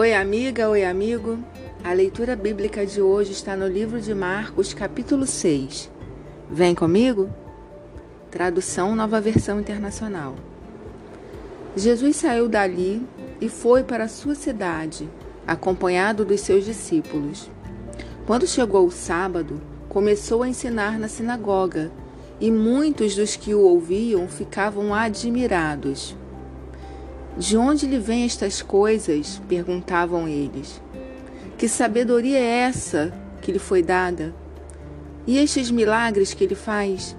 Oi, amiga, oi, amigo. A leitura bíblica de hoje está no livro de Marcos, capítulo 6. Vem comigo? Tradução Nova Versão Internacional. Jesus saiu dali e foi para a sua cidade, acompanhado dos seus discípulos. Quando chegou o sábado, começou a ensinar na sinagoga, e muitos dos que o ouviam ficavam admirados. De onde lhe vêm estas coisas? perguntavam eles. Que sabedoria é essa que lhe foi dada? E estes milagres que ele faz?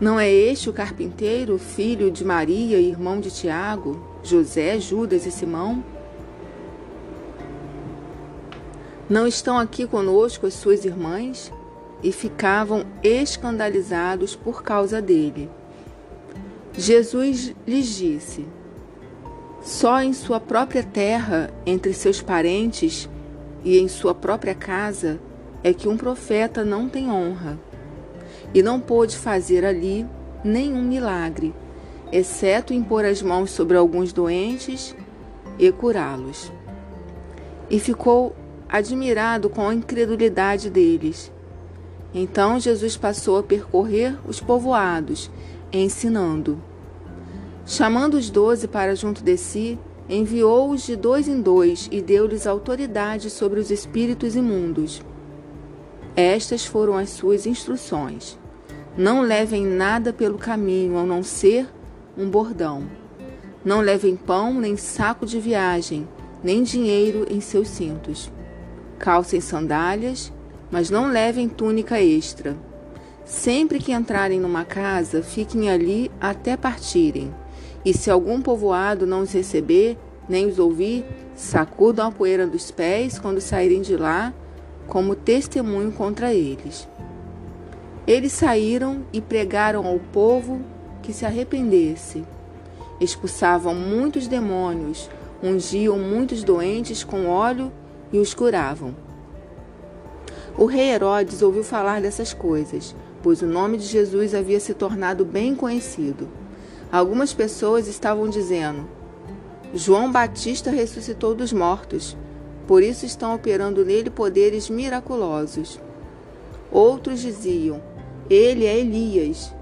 Não é este o carpinteiro, filho de Maria, irmão de Tiago, José, Judas e Simão? Não estão aqui conosco as suas irmãs? E ficavam escandalizados por causa dele. Jesus lhes disse: Só em sua própria terra, entre seus parentes e em sua própria casa, é que um profeta não tem honra. E não pôde fazer ali nenhum milagre, exceto impor as mãos sobre alguns doentes e curá-los. E ficou admirado com a incredulidade deles. Então Jesus passou a percorrer os povoados, ensinando. Chamando os doze para junto de si, enviou-os de dois em dois e deu-lhes autoridade sobre os espíritos imundos. Estas foram as suas instruções. Não levem nada pelo caminho, a não ser um bordão. Não levem pão, nem saco de viagem, nem dinheiro em seus cintos. Calcem sandálias, mas não levem túnica extra. Sempre que entrarem numa casa, fiquem ali até partirem. E se algum povoado não os receber, nem os ouvir, sacudam a poeira dos pés quando saírem de lá, como testemunho contra eles. Eles saíram e pregaram ao povo que se arrependesse. Expulsavam muitos demônios, ungiam muitos doentes com óleo e os curavam. O rei Herodes ouviu falar dessas coisas, pois o nome de Jesus havia se tornado bem conhecido. Algumas pessoas estavam dizendo: João Batista ressuscitou dos mortos, por isso estão operando nele poderes miraculosos. Outros diziam: Ele é Elias.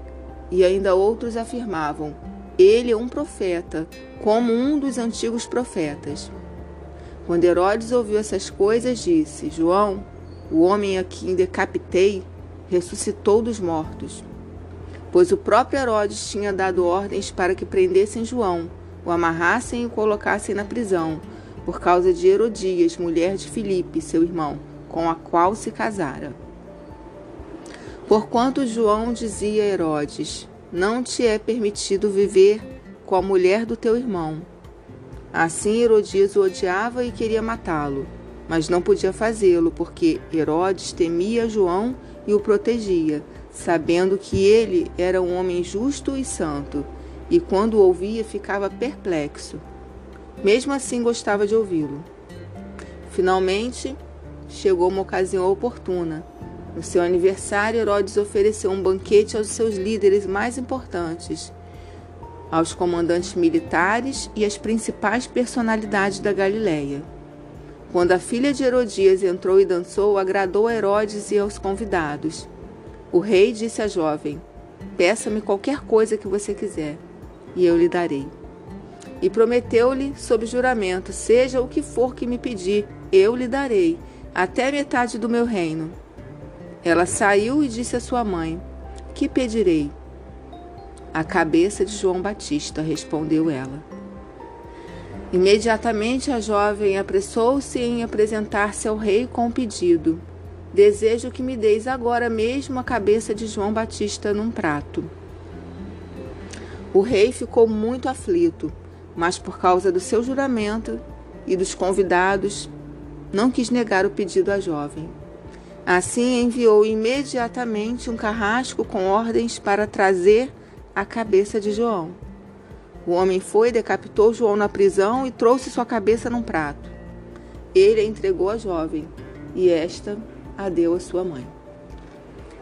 E ainda outros afirmavam: Ele é um profeta, como um dos antigos profetas. Quando Herodes ouviu essas coisas, disse: João, o homem a quem decapitei, ressuscitou dos mortos pois o próprio Herodes tinha dado ordens para que prendessem João, o amarrassem e o colocassem na prisão, por causa de Herodias, mulher de Filipe, seu irmão, com a qual se casara. Porquanto João dizia a Herodes: Não te é permitido viver com a mulher do teu irmão. Assim Herodias o odiava e queria matá-lo, mas não podia fazê-lo, porque Herodes temia João e o protegia, sabendo que ele era um homem justo e santo, e quando o ouvia ficava perplexo. Mesmo assim gostava de ouvi-lo. Finalmente, chegou uma ocasião oportuna. No seu aniversário, Herodes ofereceu um banquete aos seus líderes mais importantes, aos comandantes militares e às principais personalidades da Galiléia. Quando a filha de Herodias entrou e dançou, agradou a Herodes e aos convidados. O rei disse à jovem: Peça-me qualquer coisa que você quiser, e eu lhe darei. E prometeu-lhe, sob juramento: Seja o que for que me pedir, eu lhe darei, até metade do meu reino. Ela saiu e disse à sua mãe: Que pedirei? A cabeça de João Batista, respondeu ela. Imediatamente a jovem apressou-se em apresentar-se ao rei com o pedido. Desejo que me deis agora mesmo a cabeça de João Batista num prato. O rei ficou muito aflito, mas por causa do seu juramento e dos convidados, não quis negar o pedido à jovem. Assim enviou imediatamente um carrasco com ordens para trazer a cabeça de João. O homem foi, decapitou João na prisão e trouxe sua cabeça num prato. Ele a entregou à jovem, e esta a deu à sua mãe.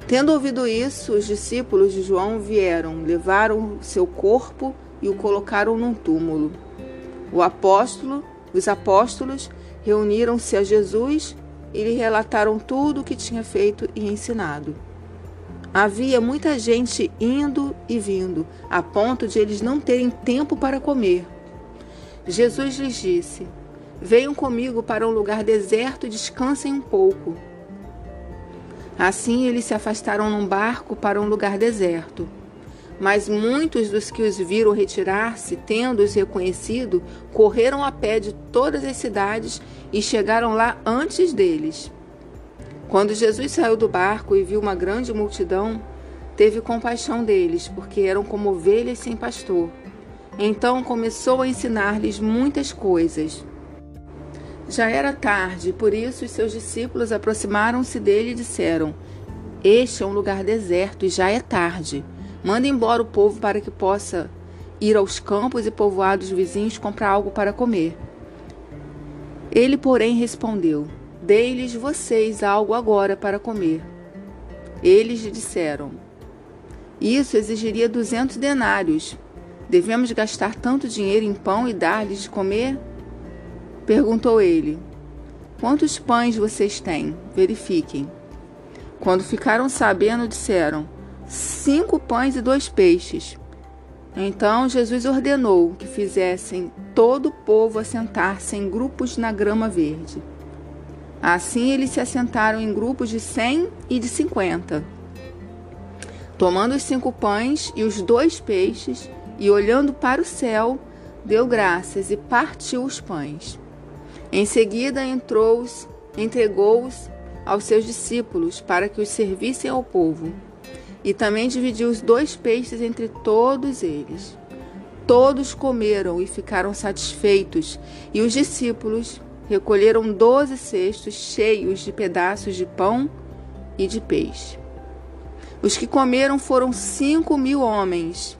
Tendo ouvido isso, os discípulos de João vieram, levaram seu corpo e o colocaram num túmulo. O apóstolo Os apóstolos reuniram-se a Jesus e lhe relataram tudo o que tinha feito e ensinado. Havia muita gente indo e vindo, a ponto de eles não terem tempo para comer. Jesus lhes disse: Venham comigo para um lugar deserto e descansem um pouco. Assim eles se afastaram num barco para um lugar deserto. Mas muitos dos que os viram retirar-se, tendo-os reconhecido, correram a pé de todas as cidades e chegaram lá antes deles. Quando Jesus saiu do barco e viu uma grande multidão, teve compaixão deles, porque eram como ovelhas sem pastor. Então começou a ensinar-lhes muitas coisas. Já era tarde, por isso os seus discípulos aproximaram-se dele e disseram: Este é um lugar deserto e já é tarde. Manda embora o povo para que possa ir aos campos e povoados vizinhos comprar algo para comer. Ele, porém, respondeu: Dei-lhes vocês algo agora para comer. Eles lhe disseram: Isso exigiria duzentos denários. Devemos gastar tanto dinheiro em pão e dar-lhes de comer? Perguntou ele: Quantos pães vocês têm? Verifiquem. Quando ficaram sabendo, disseram: Cinco pães e dois peixes. Então Jesus ordenou que fizessem todo o povo assentar-se em grupos na grama verde. Assim eles se assentaram em grupos de cem e de cinquenta. Tomando os cinco pães e os dois peixes, e olhando para o céu, deu graças e partiu os pães. Em seguida entrou-os, entregou-os aos seus discípulos para que os servissem ao povo. E também dividiu os dois peixes entre todos eles. Todos comeram e ficaram satisfeitos, e os discípulos recolheram doze cestos cheios de pedaços de pão e de peixe. Os que comeram foram cinco mil homens.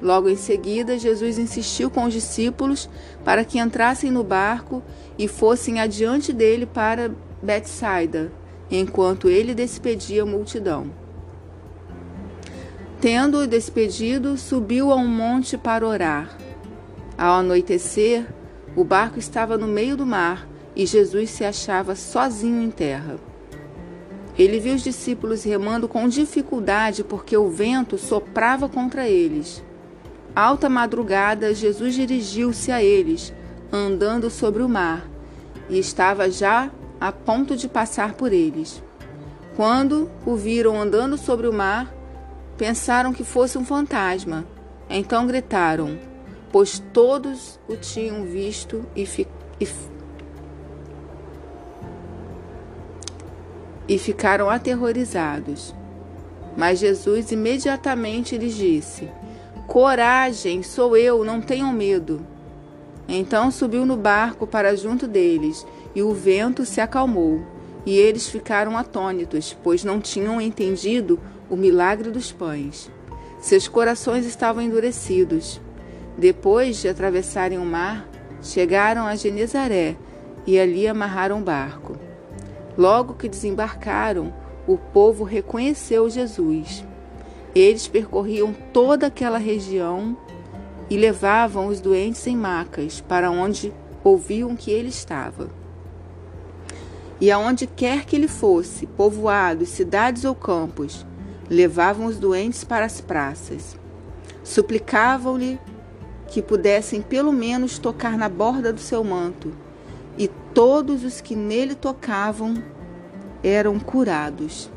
Logo em seguida, Jesus insistiu com os discípulos para que entrassem no barco e fossem adiante dele para Betsaida, enquanto ele despedia a multidão. Tendo-o despedido, subiu a um monte para orar. Ao anoitecer, o barco estava no meio do mar e Jesus se achava sozinho em terra. Ele viu os discípulos remando com dificuldade porque o vento soprava contra eles. Alta madrugada, Jesus dirigiu-se a eles, andando sobre o mar, e estava já a ponto de passar por eles. Quando o viram andando sobre o mar, pensaram que fosse um fantasma. Então gritaram: pois todos o tinham visto e, fi, e, e ficaram aterrorizados. Mas Jesus imediatamente lhes disse: Coragem, sou eu, não tenham medo. Então subiu no barco para junto deles, e o vento se acalmou, e eles ficaram atônitos, pois não tinham entendido o milagre dos pães. Seus corações estavam endurecidos. Depois de atravessarem o mar, chegaram a Genezaré e ali amarraram o barco. Logo que desembarcaram, o povo reconheceu Jesus. Eles percorriam toda aquela região e levavam os doentes em macas para onde ouviam que ele estava. E aonde quer que ele fosse, povoados, cidades ou campos, levavam os doentes para as praças. Suplicavam-lhe que pudessem pelo menos tocar na borda do seu manto, e todos os que nele tocavam eram curados.